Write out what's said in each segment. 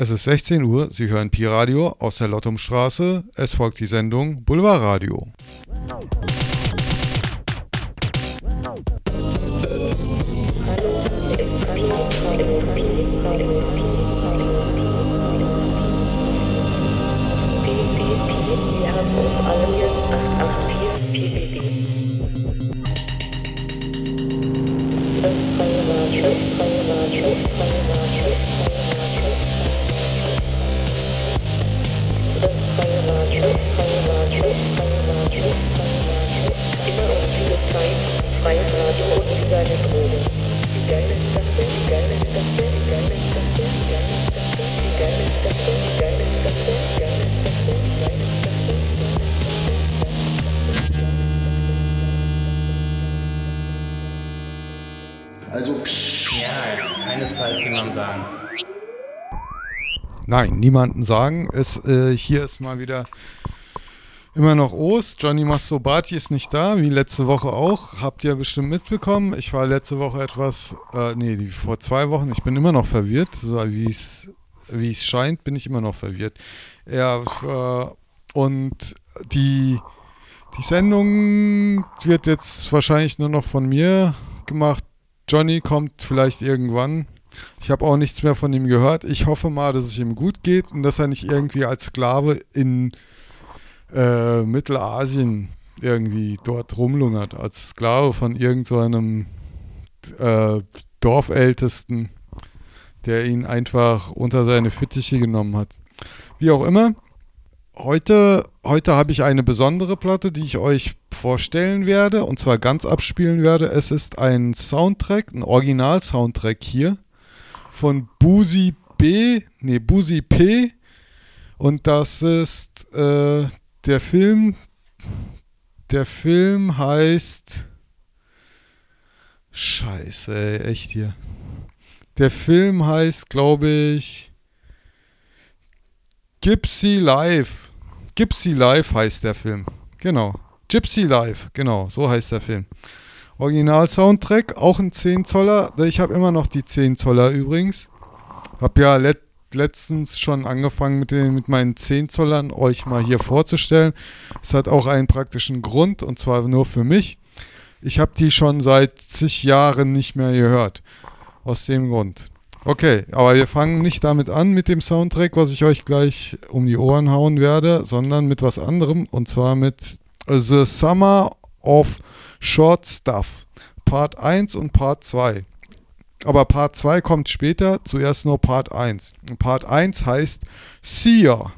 Es ist 16 Uhr, Sie hören Pi-Radio aus der Lottumstraße. Es folgt die Sendung Boulevardradio. Also, Keinesfalls jemand sagen. Nein, niemanden sagen. Es, äh, hier ist mal wieder immer noch Ost. Johnny Mastrobati ist nicht da, wie letzte Woche auch. Habt ihr bestimmt mitbekommen. Ich war letzte Woche etwas, äh, nee, vor zwei Wochen. Ich bin immer noch verwirrt. So wie es wie es scheint, bin ich immer noch verwirrt. Ja, äh, und die, die Sendung wird jetzt wahrscheinlich nur noch von mir gemacht. Johnny kommt vielleicht irgendwann. Ich habe auch nichts mehr von ihm gehört. Ich hoffe mal, dass es ihm gut geht und dass er nicht irgendwie als Sklave in äh, Mittelasien irgendwie dort rumlungert. Als Sklave von irgendeinem so äh, Dorfältesten, der ihn einfach unter seine Fittiche genommen hat. Wie auch immer, heute, heute habe ich eine besondere Platte, die ich euch vorstellen werde und zwar ganz abspielen werde. Es ist ein Soundtrack, ein Original-Soundtrack hier von Busi B, nee, Busi P und das ist äh, der Film, der Film heißt Scheiße, ey, echt hier. Der Film heißt, glaube ich, Gypsy Life. Gypsy Life heißt der Film. Genau. Gypsy Life, genau, so heißt der Film. Original-Soundtrack, auch ein 10 Zoller. Ich habe immer noch die 10 Zoller übrigens. Hab ja let letztens schon angefangen mit, den, mit meinen 10 Zollern euch mal hier vorzustellen. Es hat auch einen praktischen Grund und zwar nur für mich. Ich habe die schon seit zig Jahren nicht mehr gehört. Aus dem Grund. Okay, aber wir fangen nicht damit an mit dem Soundtrack, was ich euch gleich um die Ohren hauen werde, sondern mit was anderem und zwar mit The Summer of Short Stuff. Part 1 und Part 2. Aber Part 2 kommt später, zuerst nur Part 1. Und Part 1 heißt Seer.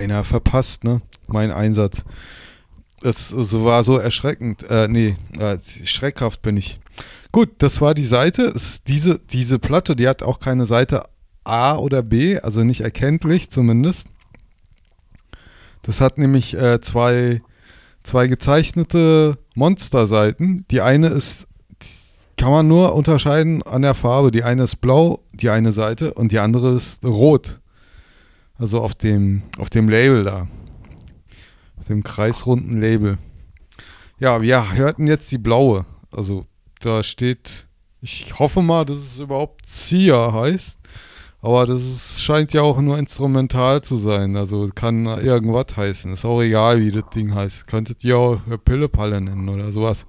Beinahe verpasst, ne? Mein Einsatz. Es so war so erschreckend. Äh, nee, äh, schreckhaft bin ich. Gut, das war die Seite. Es, diese, diese Platte, die hat auch keine Seite A oder B, also nicht erkenntlich zumindest. Das hat nämlich äh, zwei, zwei gezeichnete Monsterseiten. Die eine ist, kann man nur unterscheiden an der Farbe. Die eine ist blau, die eine Seite, und die andere ist rot. Also auf dem, auf dem Label da. Auf dem kreisrunden Label. Ja, wir hörten jetzt die blaue. Also da steht, ich hoffe mal, dass es überhaupt Sia heißt. Aber das ist, scheint ja auch nur instrumental zu sein. Also kann irgendwas heißen. Ist auch egal, wie das Ding heißt. Könntet ihr auch Pillepalle nennen oder sowas.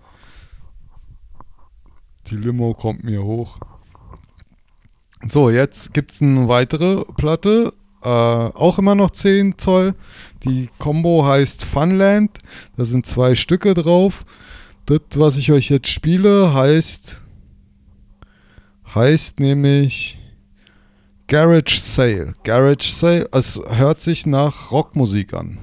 Die Limo kommt mir hoch. So, jetzt gibt es eine weitere Platte. Äh, auch immer noch 10 Zoll. Die Combo heißt Funland. Da sind zwei Stücke drauf. Das, was ich euch jetzt spiele, heißt heißt nämlich Garage Sale. Garage Sale, es hört sich nach Rockmusik an.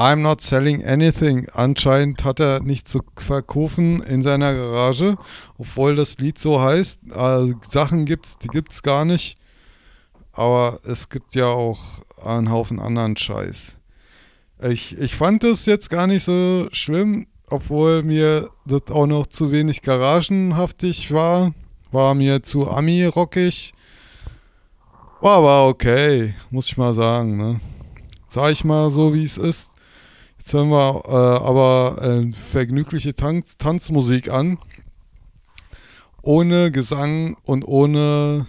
I'm not selling anything. Anscheinend hat er nichts zu verkaufen in seiner Garage, obwohl das Lied so heißt. Also Sachen gibt's, die gibt's gar nicht. Aber es gibt ja auch einen Haufen anderen Scheiß. Ich, ich fand das jetzt gar nicht so schlimm, obwohl mir das auch noch zu wenig garagenhaftig war. War mir zu Ami-rockig. War aber okay, muss ich mal sagen. Ne? Sag ich mal so, wie es ist. Jetzt hören wir äh, aber äh, vergnügliche Tanz Tanzmusik an. Ohne Gesang und ohne,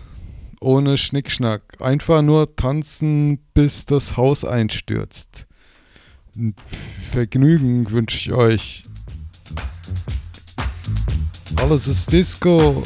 ohne Schnickschnack. Einfach nur tanzen, bis das Haus einstürzt. Vergnügen wünsche ich euch. Alles ist Disco.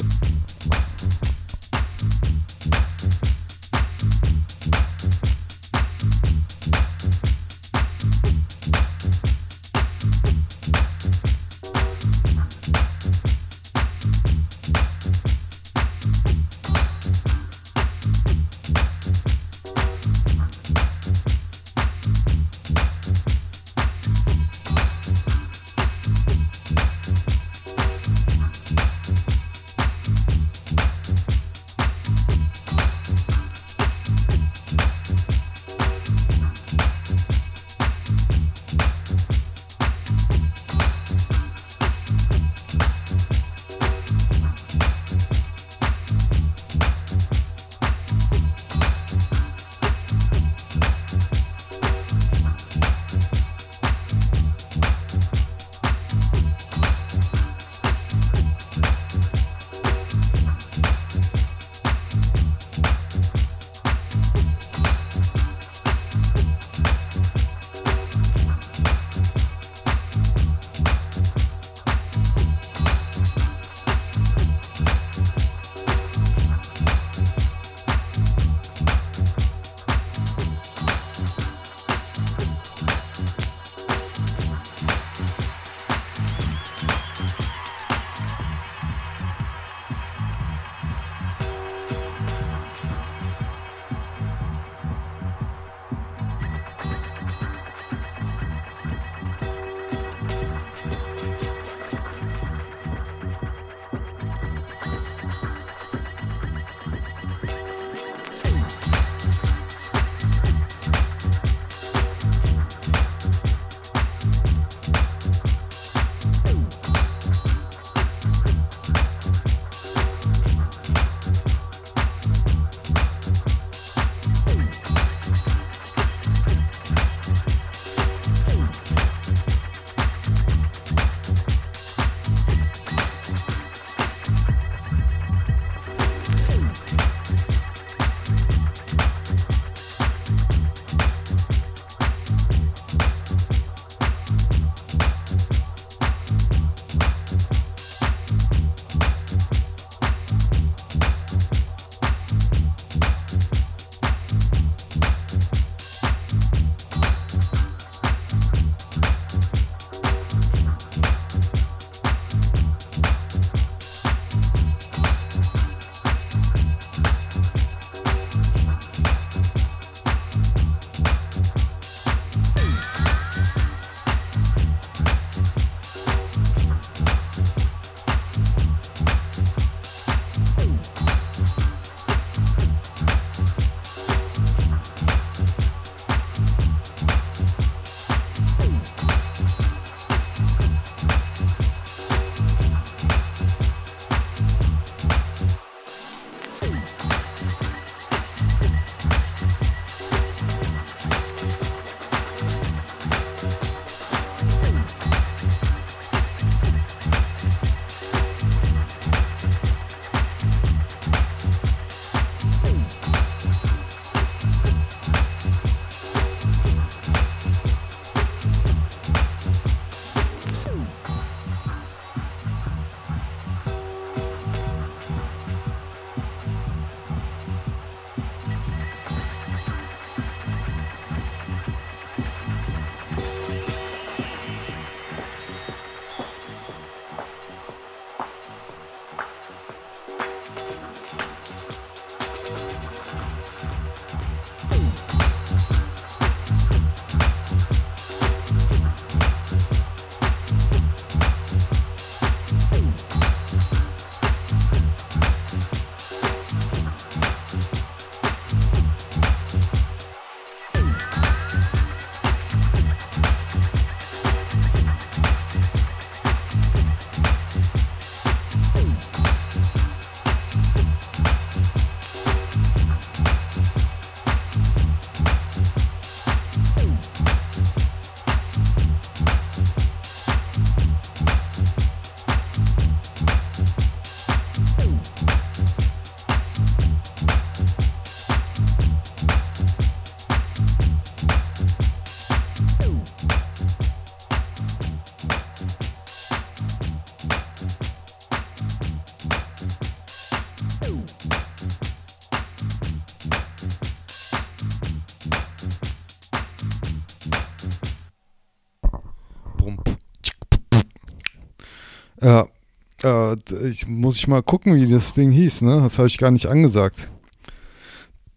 Ich, muss ich mal gucken, wie das Ding hieß, ne? Das habe ich gar nicht angesagt.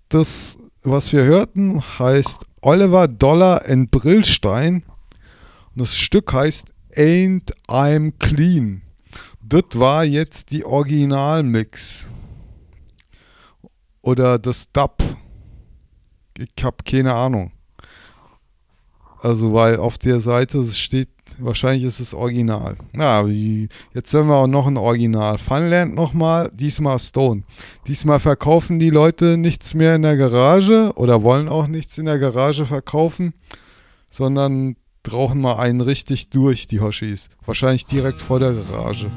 Das, was wir hörten, heißt Oliver Dollar in Brillstein. Und das Stück heißt Ain't I'm Clean. Das war jetzt die Originalmix. Oder das Dub. Ich habe keine Ahnung. Also, weil auf der Seite steht, wahrscheinlich ist es Original. Ja, wie, jetzt hören wir auch noch ein Original. Funland nochmal, diesmal Stone. Diesmal verkaufen die Leute nichts mehr in der Garage oder wollen auch nichts in der Garage verkaufen, sondern rauchen mal einen richtig durch, die Hoshis. Wahrscheinlich direkt vor der Garage.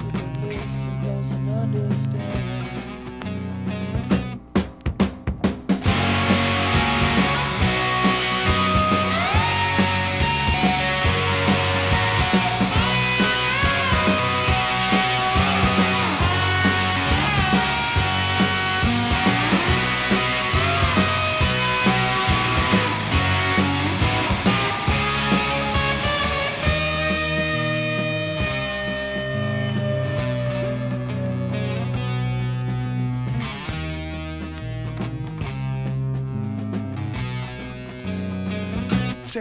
closer, listen close and understand.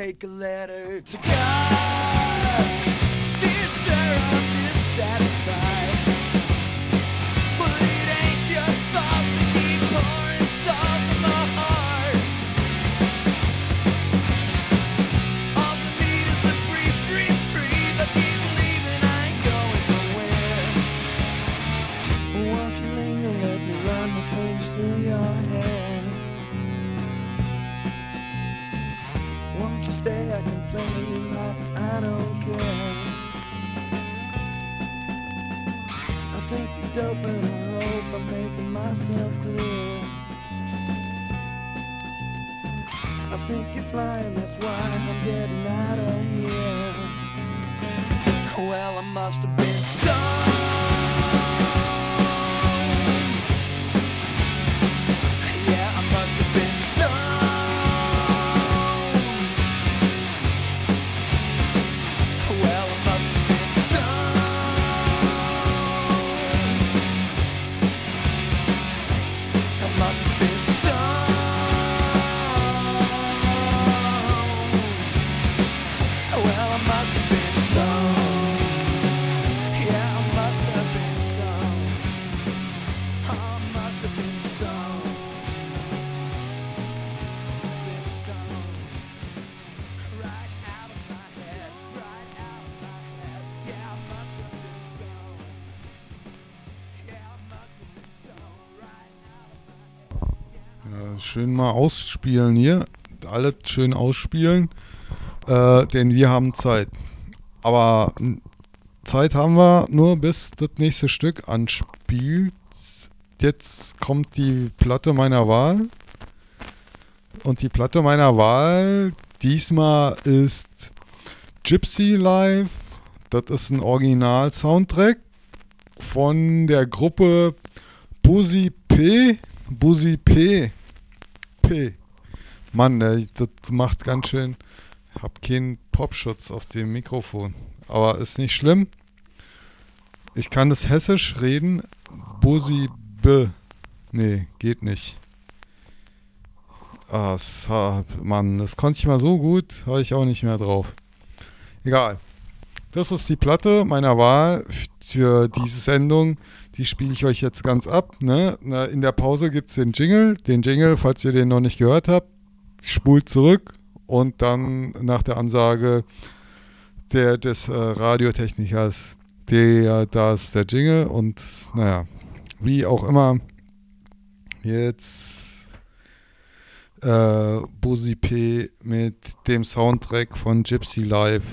Take a letter to God. Dear sir, I'm dissatisfied. Mal ausspielen hier. Alles schön ausspielen. Äh, denn wir haben Zeit. Aber n- Zeit haben wir nur bis das nächste Stück anspielt. Jetzt kommt die Platte meiner Wahl. Und die Platte meiner Wahl diesmal ist Gypsy Life, Das ist ein Original-Soundtrack von der Gruppe Busi P. Busi P. P. Mann, das macht ganz schön. Ich hab keinen Popschutz auf dem Mikrofon. Aber ist nicht schlimm. Ich kann das hessisch reden. Busi B. Nee, geht nicht. Ah, sa- Mann, das konnte ich mal so gut, habe ich auch nicht mehr drauf. Egal. Das ist die Platte meiner Wahl für diese Sendung. Die spiele ich euch jetzt ganz ab. Ne? Na, In der Pause gibt es den Jingle. Den Jingle, falls ihr den noch nicht gehört habt, spult zurück und dann nach der Ansage der, des äh, Radiotechnikers, der, da ist der Jingle und naja, wie auch immer, jetzt äh, Busi P mit dem Soundtrack von Gypsy Live.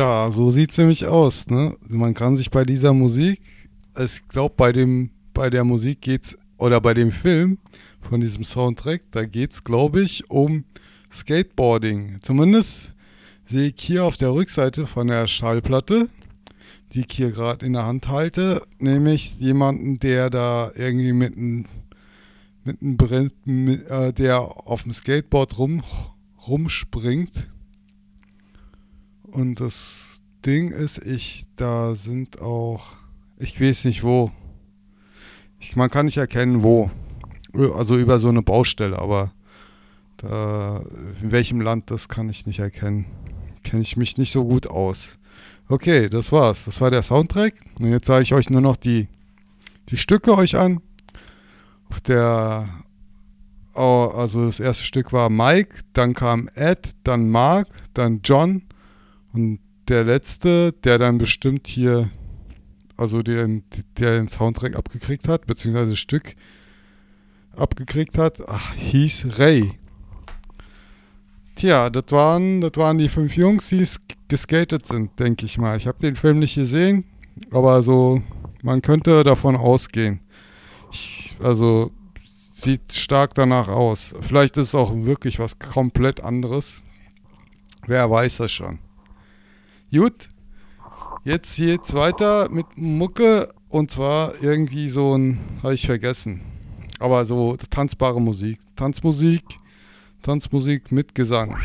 Ja, so sieht's nämlich aus. Ne? Man kann sich bei dieser Musik, ich glaube, bei bei der Musik geht's oder bei dem Film von diesem Soundtrack. Da geht es, glaube ich, um Skateboarding. Zumindest sehe ich hier auf der Rückseite von der Schallplatte, die ich hier gerade in der Hand halte, nämlich jemanden, der da irgendwie mit einem mit einem Brenn, äh, der auf dem Skateboard rum, rumspringt. Und das Ding ist, ich, da sind auch, ich weiß nicht wo. Ich, man kann nicht erkennen, wo. Also über so eine Baustelle, aber da, in welchem Land, das kann ich nicht erkennen. Kenne ich mich nicht so gut aus. Okay, das war's. Das war der Soundtrack. Und jetzt sage ich euch nur noch die, die Stücke euch an. Auf der, also das erste Stück war Mike, dann kam Ed, dann Mark, dann John und der letzte, der dann bestimmt hier, also den, der den Soundtrack abgekriegt hat, beziehungsweise Stück abgekriegt hat, ach, hieß Ray. Tja, das waren, das waren die fünf Jungs, die sk- geskatet sind, denke ich mal. Ich habe den Film nicht gesehen, aber so, man könnte davon ausgehen. Ich, also, sieht stark danach aus. Vielleicht ist es auch wirklich was komplett anderes. Wer weiß das schon. Gut, jetzt geht's weiter mit Mucke und zwar irgendwie so ein, habe ich vergessen, aber so tanzbare Musik. Tanzmusik, Tanzmusik mit Gesang.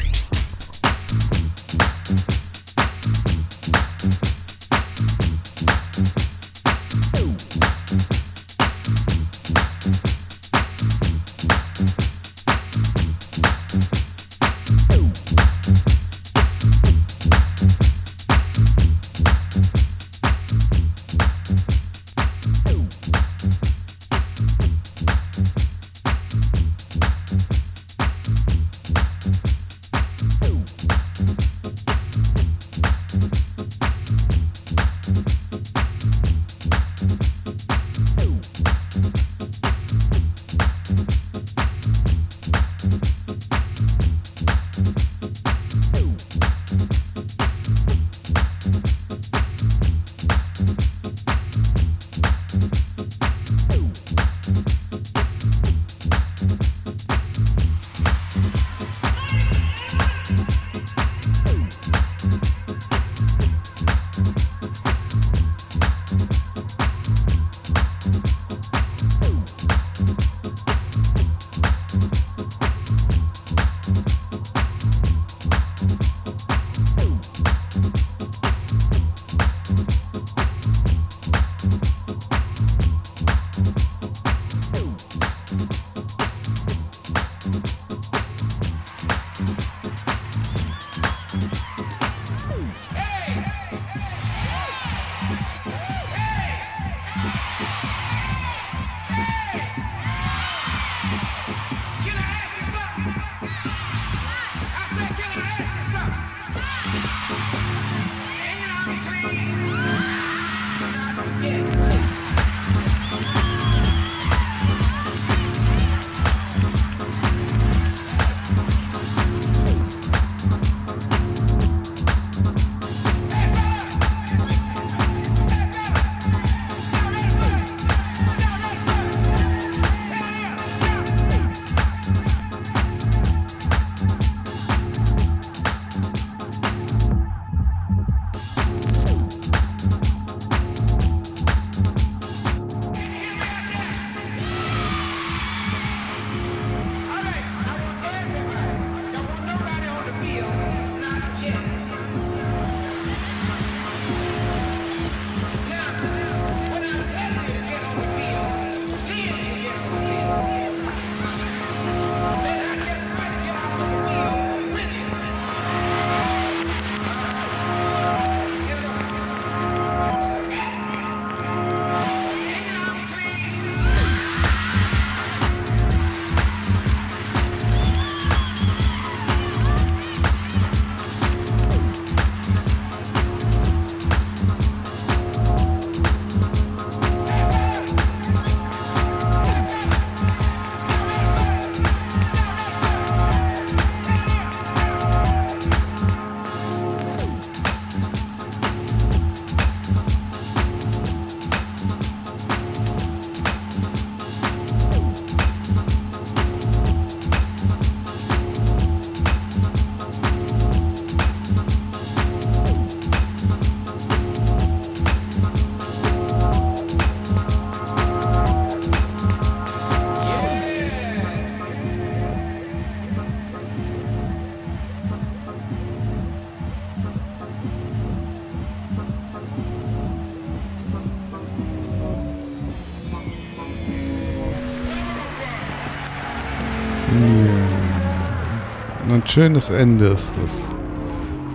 Schönes Ende ist das.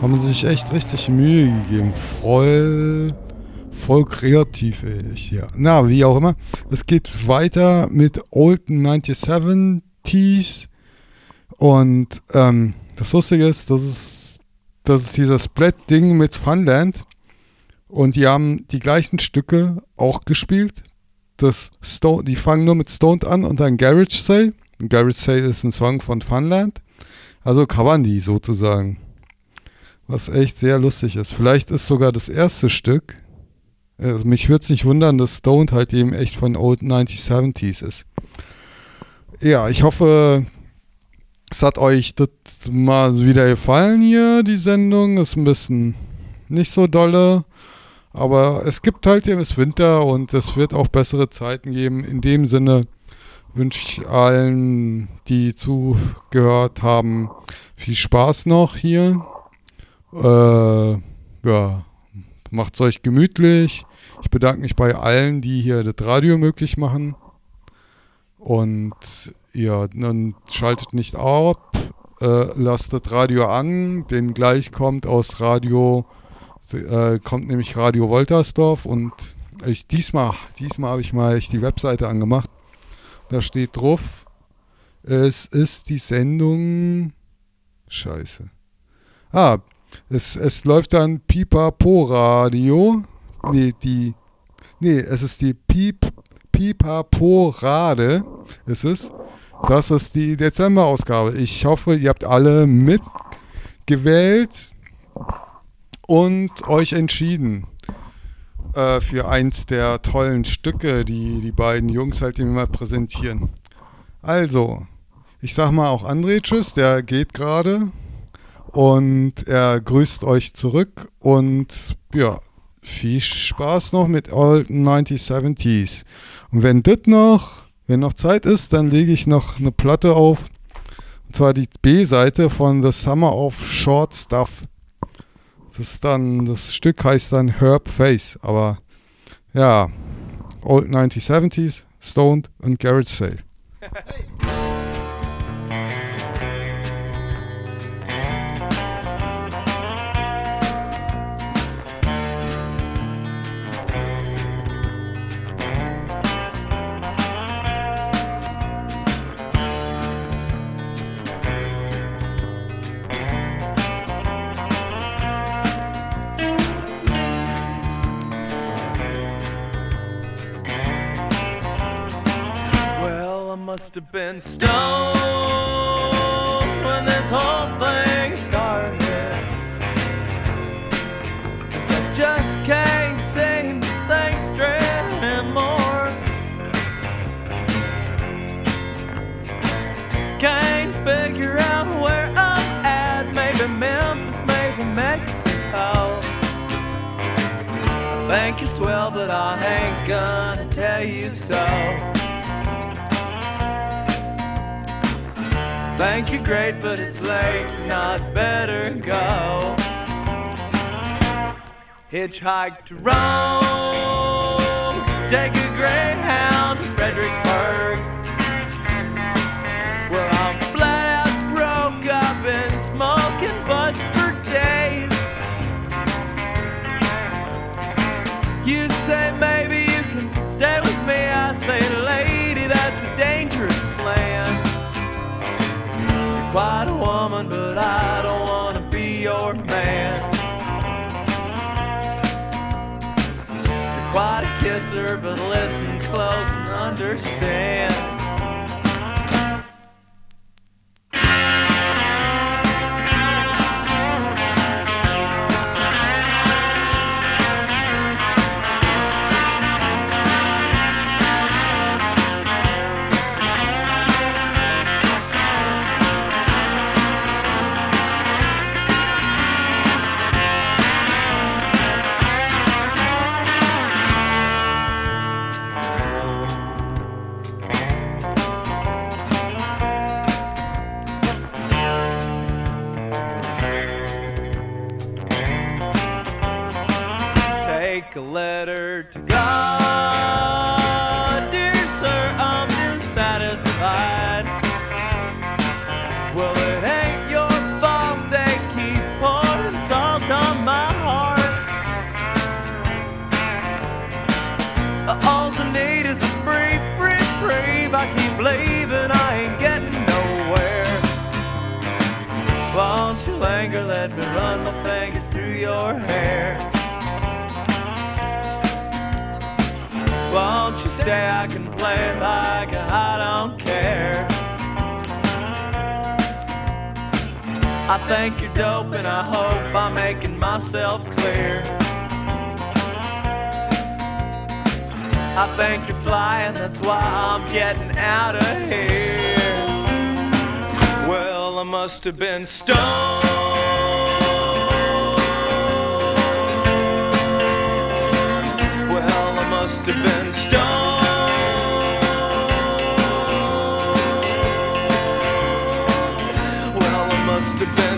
Haben sie sich echt richtig Mühe gegeben. Voll, voll kreativ, ey. Ja. Na, wie auch immer. Es geht weiter mit Olden 97 Und ähm, das Lustige ist, das ist, das ist dieser Split-Ding mit Funland. Und die haben die gleichen Stücke auch gespielt. Das Stone, die fangen nur mit Stoned an und dann Garage Sale. Garage Sale ist ein Song von Funland. Also covern die sozusagen. Was echt sehr lustig ist. Vielleicht ist sogar das erste Stück. Also mich würde es nicht wundern, dass Stoned halt eben echt von Old 1970s ist. Ja, ich hoffe, es hat euch das mal wieder gefallen hier, die Sendung. Ist ein bisschen nicht so dolle. Aber es gibt halt eben es Winter und es wird auch bessere Zeiten geben. In dem Sinne wünsche ich allen, die zugehört haben, viel Spaß noch hier. Äh, ja, macht's euch gemütlich. Ich bedanke mich bei allen, die hier das Radio möglich machen. Und ja, dann schaltet nicht ab, äh, lasst das Radio an, denn gleich kommt aus Radio, äh, kommt nämlich Radio Woltersdorf und ich diesmal, diesmal habe ich mal echt die Webseite angemacht. Da steht drauf, es ist die Sendung. Scheiße. Ah, es, es läuft dann Pipapo Radio. Nee, die. Nee, es ist die Piep, Pipapo Rade. Es ist. Das ist die Dezemberausgabe. Ich hoffe, ihr habt alle mitgewählt und euch entschieden äh, für eins der tollen Stücke, die die beiden Jungs halt immer präsentieren. Also, ich sag mal auch André Tschüss, der geht gerade und er grüßt euch zurück und ja, viel Spaß noch mit Old 9070s. Und wenn das noch, wenn noch Zeit ist, dann lege ich noch eine Platte auf. Und zwar die B-Seite von The Summer of Short Stuff. Das ist dann, das Stück heißt dann Herb Face. Aber ja, Old 9070s, Stoned und Garage Sale. must have been stoned when this whole thing started. 'Cause I just can't seem to think straight anymore. Can't figure out where I'm at. Maybe Memphis, maybe Mexico. Think you're swell, but I ain't gonna tell you so. Think you're great, but it's late, not better go. Hitchhike to Rome, take a Greyhound to Fredericksburg. Quite a woman, but I don't wanna be your man. You're quite a kisser, but listen close and understand. house today.